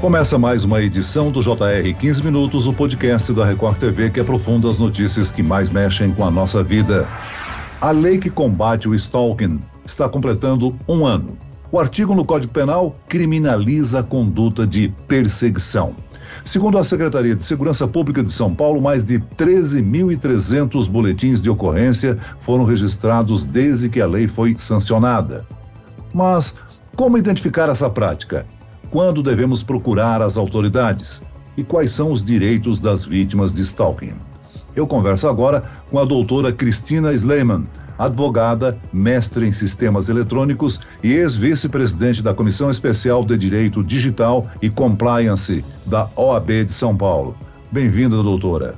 Começa mais uma edição do JR 15 Minutos, o podcast da Record TV que aprofunda as notícias que mais mexem com a nossa vida. A lei que combate o stalking está completando um ano. O artigo no Código Penal criminaliza a conduta de perseguição. Segundo a Secretaria de Segurança Pública de São Paulo, mais de 13.300 boletins de ocorrência foram registrados desde que a lei foi sancionada. Mas como identificar essa prática? Quando devemos procurar as autoridades? E quais são os direitos das vítimas de stalking? Eu converso agora com a doutora Cristina Sleiman, advogada, mestre em sistemas eletrônicos e ex-vice-presidente da Comissão Especial de Direito Digital e Compliance da OAB de São Paulo. Bem-vinda, doutora.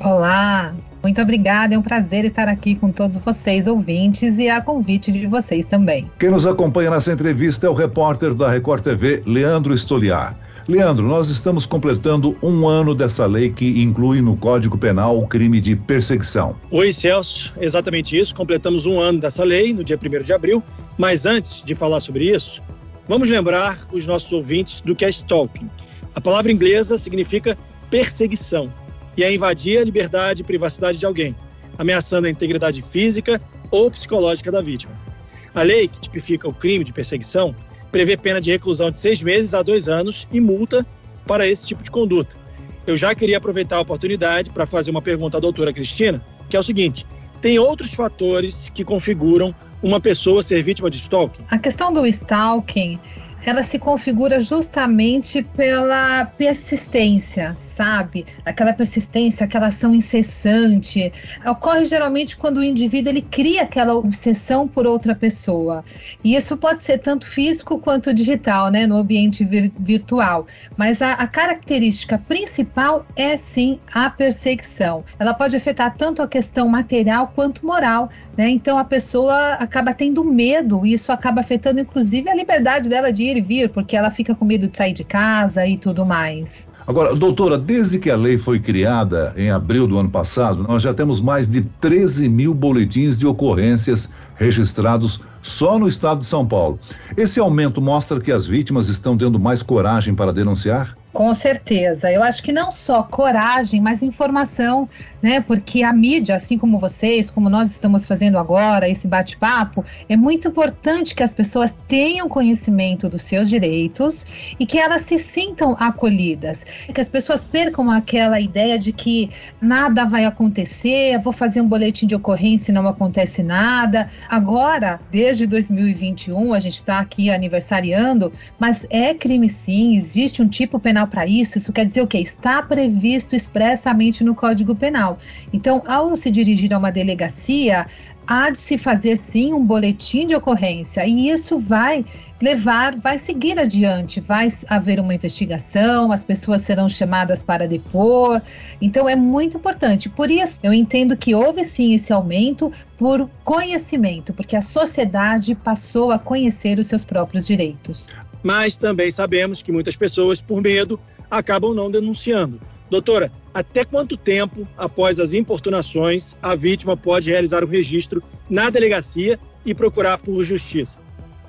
Olá, muito obrigada, é um prazer estar aqui com todos vocês, ouvintes, e a convite de vocês também. Quem nos acompanha nessa entrevista é o repórter da Record TV, Leandro Estoliar. Leandro, nós estamos completando um ano dessa lei que inclui no Código Penal o crime de perseguição. Oi, Celso, exatamente isso. Completamos um ano dessa lei no dia 1 de abril. Mas antes de falar sobre isso, vamos lembrar os nossos ouvintes do que é stalking. A palavra inglesa significa perseguição e é invadir a liberdade e privacidade de alguém, ameaçando a integridade física ou psicológica da vítima. A lei que tipifica o crime de perseguição prevê pena de reclusão de seis meses a dois anos e multa para esse tipo de conduta. Eu já queria aproveitar a oportunidade para fazer uma pergunta à doutora Cristina, que é o seguinte: tem outros fatores que configuram uma pessoa ser vítima de stalking? A questão do stalking, ela se configura justamente pela persistência, sabe? Aquela persistência, aquela ação incessante. Ocorre geralmente quando o indivíduo ele cria aquela obsessão por outra pessoa. E isso pode ser tanto físico quanto digital, né? No ambiente vir virtual. Mas a, a característica principal é sim a perseguição. Ela pode afetar tanto a questão material quanto moral, né? Então a pessoa acaba tendo medo e isso acaba afetando inclusive a liberdade dela de ir e vir, porque ela fica com medo de sair de casa e tudo mais. Agora, doutora, desde que a lei foi criada em abril do ano passado, nós já temos mais de 13 mil boletins de ocorrências registrados só no estado de São Paulo. Esse aumento mostra que as vítimas estão tendo mais coragem para denunciar? Com certeza. Eu acho que não só coragem, mas informação, né? Porque a mídia, assim como vocês, como nós estamos fazendo agora, esse bate-papo, é muito importante que as pessoas tenham conhecimento dos seus direitos e que elas se sintam acolhidas. Que as pessoas percam aquela ideia de que nada vai acontecer, vou fazer um boletim de ocorrência e não acontece nada. Agora, desde 2021, a gente está aqui aniversariando, mas é crime sim, existe um tipo penal penal para isso, isso quer dizer o quê? Está previsto expressamente no Código Penal. Então, ao se dirigir a uma delegacia, há de se fazer sim um boletim de ocorrência e isso vai levar, vai seguir adiante, vai haver uma investigação, as pessoas serão chamadas para depor. Então é muito importante. Por isso, eu entendo que houve sim esse aumento por conhecimento, porque a sociedade passou a conhecer os seus próprios direitos mas também sabemos que muitas pessoas, por medo, acabam não denunciando. Doutora, até quanto tempo após as importunações a vítima pode realizar o registro na delegacia e procurar por justiça?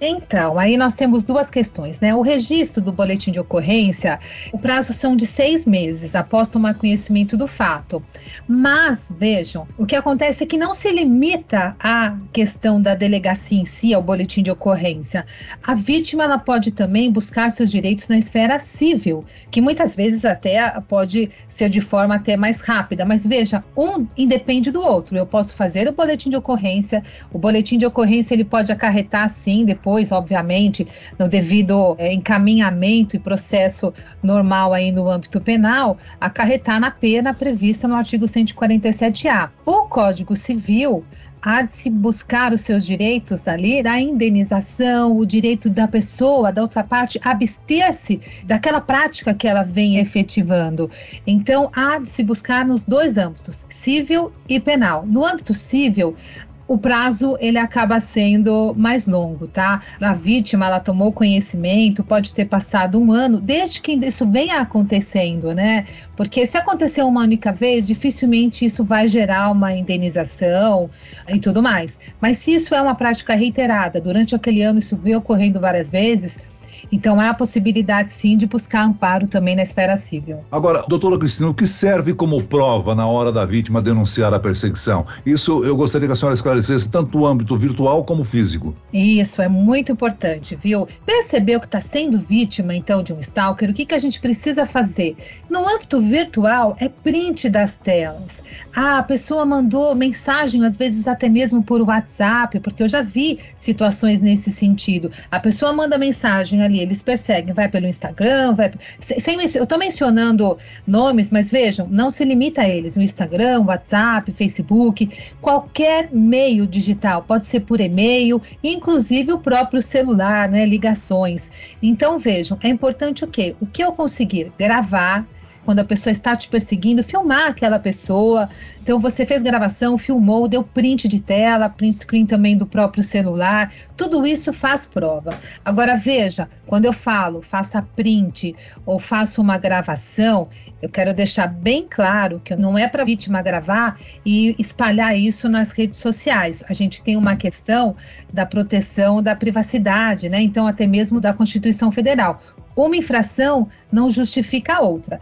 Então, aí nós temos duas questões, né? O registro do boletim de ocorrência, o prazo são de seis meses após tomar conhecimento do fato. Mas, vejam, o que acontece é que não se limita à questão da delegacia em si, ao boletim de ocorrência. A vítima ela pode também buscar seus direitos na esfera civil, que muitas vezes até pode ser de forma até mais rápida. Mas veja, um independe do outro. Eu posso fazer o boletim de ocorrência, o boletim de ocorrência ele pode acarretar, sim, depois depois, obviamente, no devido é, encaminhamento e processo normal aí no âmbito penal, acarretar na pena prevista no artigo 147-A. O Código Civil há de se buscar os seus direitos ali, a indenização, o direito da pessoa, da outra parte, abster-se daquela prática que ela vem efetivando. Então, há de se buscar nos dois âmbitos, civil e penal. No âmbito civil, o prazo ele acaba sendo mais longo, tá? A vítima ela tomou conhecimento, pode ter passado um ano, desde que isso venha acontecendo, né? Porque se acontecer uma única vez, dificilmente isso vai gerar uma indenização e tudo mais. Mas se isso é uma prática reiterada, durante aquele ano isso veio ocorrendo várias vezes, Então há a possibilidade sim de buscar amparo também na esfera civil. Agora, doutora Cristina, o que serve como prova na hora da vítima denunciar a perseguição? Isso eu gostaria que a senhora esclarecesse tanto no âmbito virtual como físico. Isso é muito importante, viu? Percebeu que está sendo vítima então de um stalker, o que, que a gente precisa fazer? No âmbito virtual é print das telas. Ah, a pessoa mandou mensagem, às vezes até mesmo por WhatsApp, porque eu já vi situações nesse sentido. A pessoa manda mensagem ali, eles perseguem, vai pelo Instagram, vai. Sem, eu estou mencionando nomes, mas vejam, não se limita a eles. O Instagram, WhatsApp, Facebook, qualquer meio digital, pode ser por e-mail, inclusive o próprio celular, né? Ligações. Então vejam, é importante o quê? O que eu conseguir gravar quando a pessoa está te perseguindo, filmar aquela pessoa. Então você fez gravação, filmou, deu print de tela, print screen também do próprio celular. Tudo isso faz prova. Agora veja, quando eu falo faça print ou faça uma gravação, eu quero deixar bem claro que não é para a vítima gravar e espalhar isso nas redes sociais. A gente tem uma questão da proteção da privacidade, né? Então até mesmo da Constituição Federal. Uma infração não justifica a outra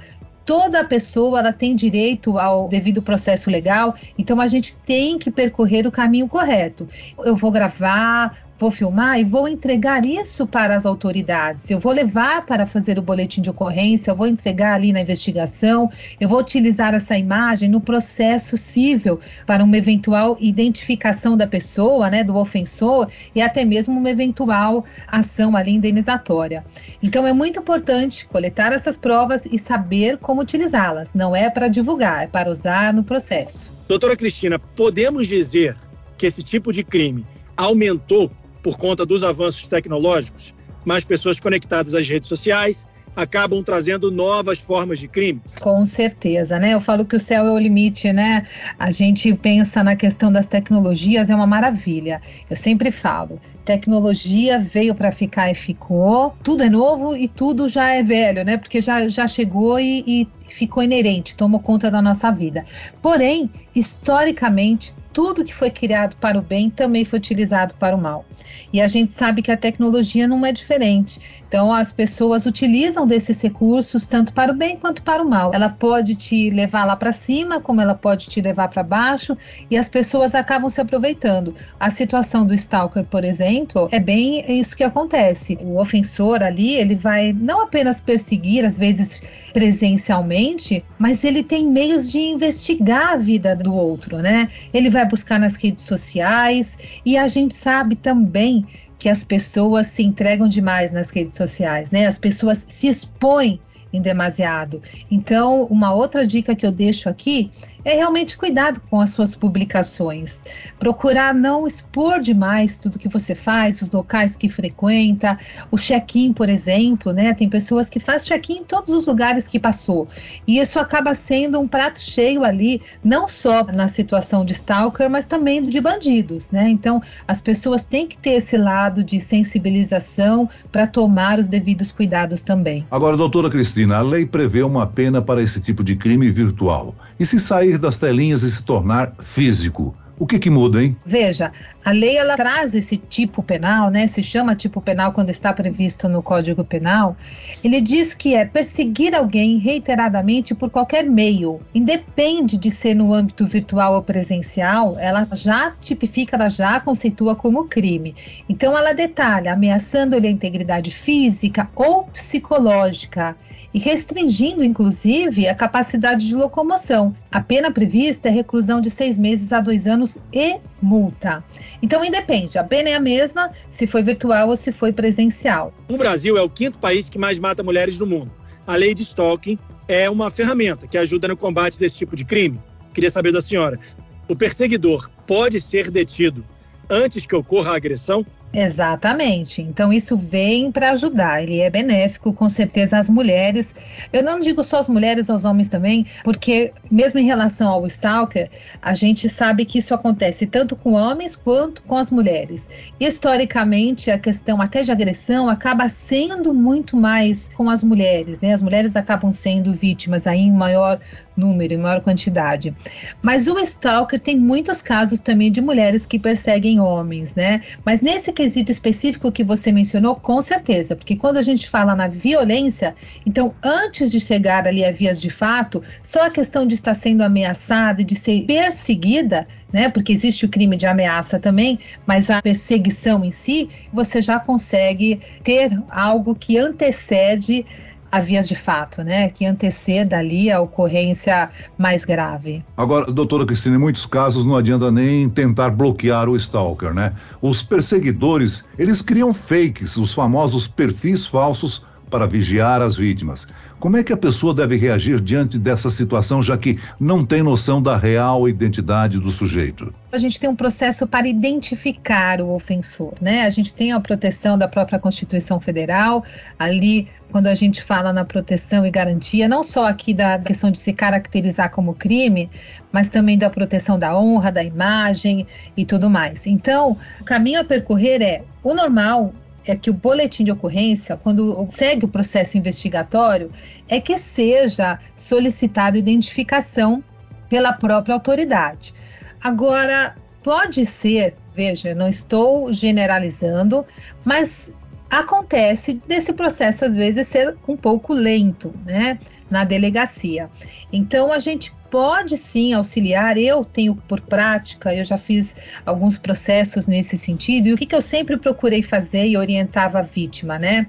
toda pessoa ela tem direito ao devido processo legal, então a gente tem que percorrer o caminho correto. Eu vou gravar, vou filmar e vou entregar isso para as autoridades. Eu vou levar para fazer o boletim de ocorrência, eu vou entregar ali na investigação, eu vou utilizar essa imagem no processo civil para uma eventual identificação da pessoa, né, do ofensor e até mesmo uma eventual ação ali indenizatória. Então é muito importante coletar essas provas e saber como utilizá-las. Não é para divulgar, é para usar no processo. Doutora Cristina, podemos dizer que esse tipo de crime aumentou por conta dos avanços tecnológicos, mais pessoas conectadas às redes sociais acabam trazendo novas formas de crime. Com certeza, né? Eu falo que o céu é o limite, né? A gente pensa na questão das tecnologias, é uma maravilha. Eu sempre falo, tecnologia veio para ficar e ficou. Tudo é novo e tudo já é velho, né? Porque já, já chegou e, e ficou inerente, tomou conta da nossa vida. Porém, historicamente, tudo que foi criado para o bem também foi utilizado para o mal. E a gente sabe que a tecnologia não é diferente. Então, as pessoas utilizam desses recursos tanto para o bem quanto para o mal. Ela pode te levar lá para cima, como ela pode te levar para baixo, e as pessoas acabam se aproveitando. A situação do stalker, por exemplo, é bem isso que acontece. O ofensor ali, ele vai não apenas perseguir, às vezes presencialmente, mas ele tem meios de investigar a vida do outro, né? Ele vai buscar nas redes sociais e a gente sabe também que as pessoas se entregam demais nas redes sociais, né? As pessoas se expõem em demasiado. Então, uma outra dica que eu deixo aqui é realmente cuidado com as suas publicações. Procurar não expor demais tudo que você faz, os locais que frequenta, o check-in, por exemplo, né? Tem pessoas que fazem check-in em todos os lugares que passou. E isso acaba sendo um prato cheio ali, não só na situação de stalker, mas também de bandidos, né? Então, as pessoas têm que ter esse lado de sensibilização para tomar os devidos cuidados também. Agora, doutora Cristina, a lei prevê uma pena para esse tipo de crime virtual. E se sair das telinhas e se tornar físico? O que que muda, hein? Veja, a lei ela traz esse tipo penal, né? Se chama tipo penal quando está previsto no Código Penal. Ele diz que é perseguir alguém reiteradamente por qualquer meio, independe de ser no âmbito virtual ou presencial, ela já tipifica, ela já conceitua como crime. Então ela detalha ameaçando-lhe a integridade física ou psicológica e restringindo, inclusive, a capacidade de locomoção. A pena prevista é reclusão de seis meses a dois anos e multa. Então, independe, a pena é a mesma se foi virtual ou se foi presencial. O Brasil é o quinto país que mais mata mulheres no mundo. A lei de stalking é uma ferramenta que ajuda no combate desse tipo de crime. Queria saber da senhora: o perseguidor pode ser detido antes que ocorra a agressão? Exatamente. Então isso vem para ajudar. Ele é benéfico, com certeza, às mulheres. Eu não digo só as mulheres, aos homens também, porque mesmo em relação ao stalker, a gente sabe que isso acontece tanto com homens quanto com as mulheres. Historicamente, a questão até de agressão acaba sendo muito mais com as mulheres, né? As mulheres acabam sendo vítimas aí em maior número, em maior quantidade. Mas o stalker tem muitos casos também de mulheres que perseguem homens, né? Mas nesse quesito específico que você mencionou, com certeza, porque quando a gente fala na violência, então antes de chegar ali a vias de fato, só a questão de estar sendo ameaçada e de ser perseguida né? Porque existe o crime de ameaça também, mas a perseguição em si, você já consegue ter algo que antecede a vias de fato, né, que anteceda ali a ocorrência mais grave. Agora, doutora Cristina, em muitos casos não adianta nem tentar bloquear o stalker, né? Os perseguidores, eles criam fakes, os famosos perfis falsos para vigiar as vítimas. Como é que a pessoa deve reagir diante dessa situação, já que não tem noção da real identidade do sujeito? A gente tem um processo para identificar o ofensor, né? A gente tem a proteção da própria Constituição Federal, ali quando a gente fala na proteção e garantia, não só aqui da questão de se caracterizar como crime, mas também da proteção da honra, da imagem e tudo mais. Então, o caminho a percorrer é o normal, é que o boletim de ocorrência, quando segue o processo investigatório, é que seja solicitado identificação pela própria autoridade. Agora, pode ser, veja, não estou generalizando, mas acontece desse processo às vezes ser um pouco lento, né, na delegacia. Então a gente pode sim auxiliar. Eu tenho por prática, eu já fiz alguns processos nesse sentido, e o que, que eu sempre procurei fazer e orientava a vítima, né?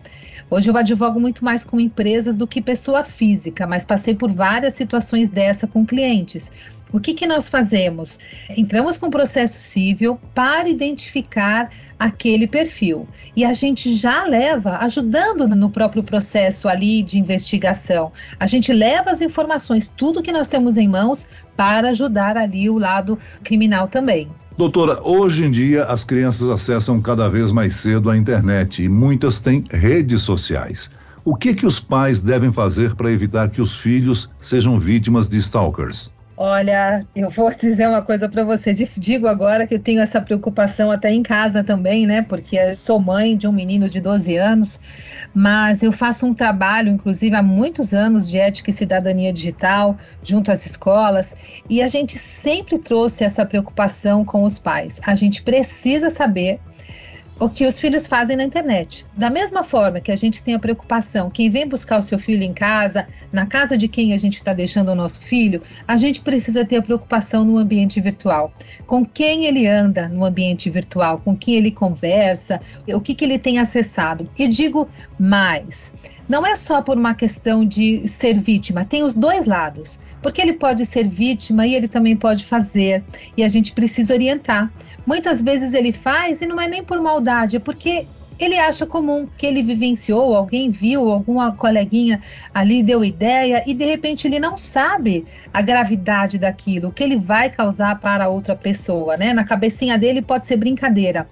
Hoje eu advogo muito mais com empresas do que pessoa física, mas passei por várias situações dessa com clientes. O que, que nós fazemos? Entramos com processo civil para identificar aquele perfil. E a gente já leva, ajudando no próprio processo ali de investigação, a gente leva as informações, tudo que nós temos em mãos, para ajudar ali o lado criminal também. Doutora, hoje em dia as crianças acessam cada vez mais cedo a internet e muitas têm redes sociais. O que que os pais devem fazer para evitar que os filhos sejam vítimas de stalkers? Olha, eu vou dizer uma coisa para vocês. Digo agora que eu tenho essa preocupação até em casa também, né? Porque eu sou mãe de um menino de 12 anos, mas eu faço um trabalho, inclusive há muitos anos, de ética e cidadania digital junto às escolas, e a gente sempre trouxe essa preocupação com os pais. A gente precisa saber o que os filhos fazem na internet. Da mesma forma que a gente tem a preocupação, quem vem buscar o seu filho em casa, na casa de quem a gente está deixando o nosso filho, a gente precisa ter a preocupação no ambiente virtual. Com quem ele anda no ambiente virtual, com quem ele conversa, o que, que ele tem acessado. E digo mais. Não é só por uma questão de ser vítima, tem os dois lados. Porque ele pode ser vítima e ele também pode fazer, e a gente precisa orientar. Muitas vezes ele faz e não é nem por maldade, é porque ele acha comum que ele vivenciou, alguém viu, alguma coleguinha ali deu ideia e de repente ele não sabe a gravidade daquilo, o que ele vai causar para outra pessoa, né? Na cabecinha dele pode ser brincadeira.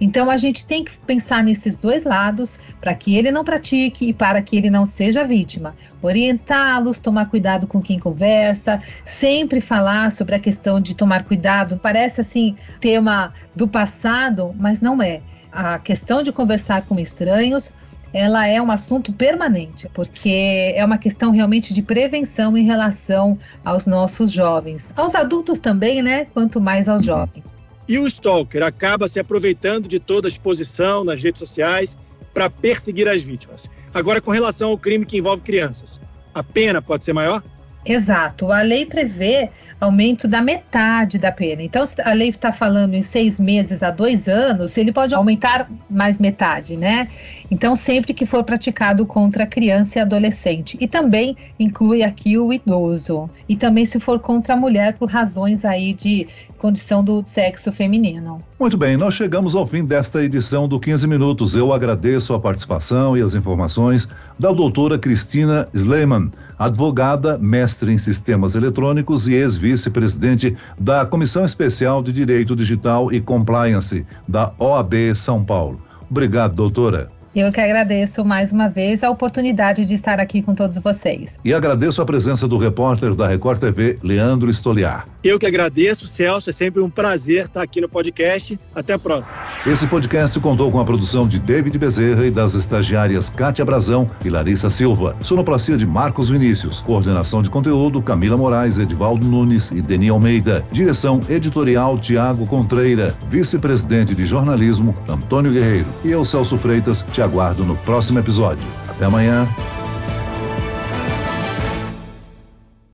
Então a gente tem que pensar nesses dois lados para que ele não pratique e para que ele não seja vítima. Orientá-los, tomar cuidado com quem conversa, sempre falar sobre a questão de tomar cuidado. Parece assim tema do passado, mas não é a questão de conversar com estranhos ela é um assunto permanente, porque é uma questão realmente de prevenção em relação aos nossos jovens, aos adultos também, né? Quanto mais aos jovens. E o stalker acaba se aproveitando de toda a exposição nas redes sociais para perseguir as vítimas. Agora, com relação ao crime que envolve crianças, a pena pode ser maior? Exato. A lei prevê aumento da metade da pena. Então, se a lei está falando em seis meses a dois anos, ele pode aumentar mais metade, né? Então, sempre que for praticado contra criança e adolescente. E também inclui aqui o idoso. E também se for contra a mulher por razões aí de condição do sexo feminino. Muito bem, nós chegamos ao fim desta edição do 15 Minutos. Eu agradeço a participação e as informações da doutora Cristina Sleiman, advogada, mestre em sistemas eletrônicos e ex-vice-presidente da Comissão Especial de Direito Digital e Compliance da OAB São Paulo. Obrigado, doutora. Eu que agradeço mais uma vez a oportunidade de estar aqui com todos vocês. E agradeço a presença do repórter da Record TV, Leandro Stoliar. Eu que agradeço, Celso. É sempre um prazer estar aqui no podcast. Até a próxima. Esse podcast contou com a produção de David Bezerra e das estagiárias Kátia Brazão e Larissa Silva. Sonoplastia de Marcos Vinícius. Coordenação de conteúdo Camila Moraes, Edivaldo Nunes e Deni Almeida. Direção editorial Tiago Contreira. Vice-presidente de jornalismo Antônio Guerreiro. E eu, Celso Freitas, te aguardo no próximo episódio. Até amanhã.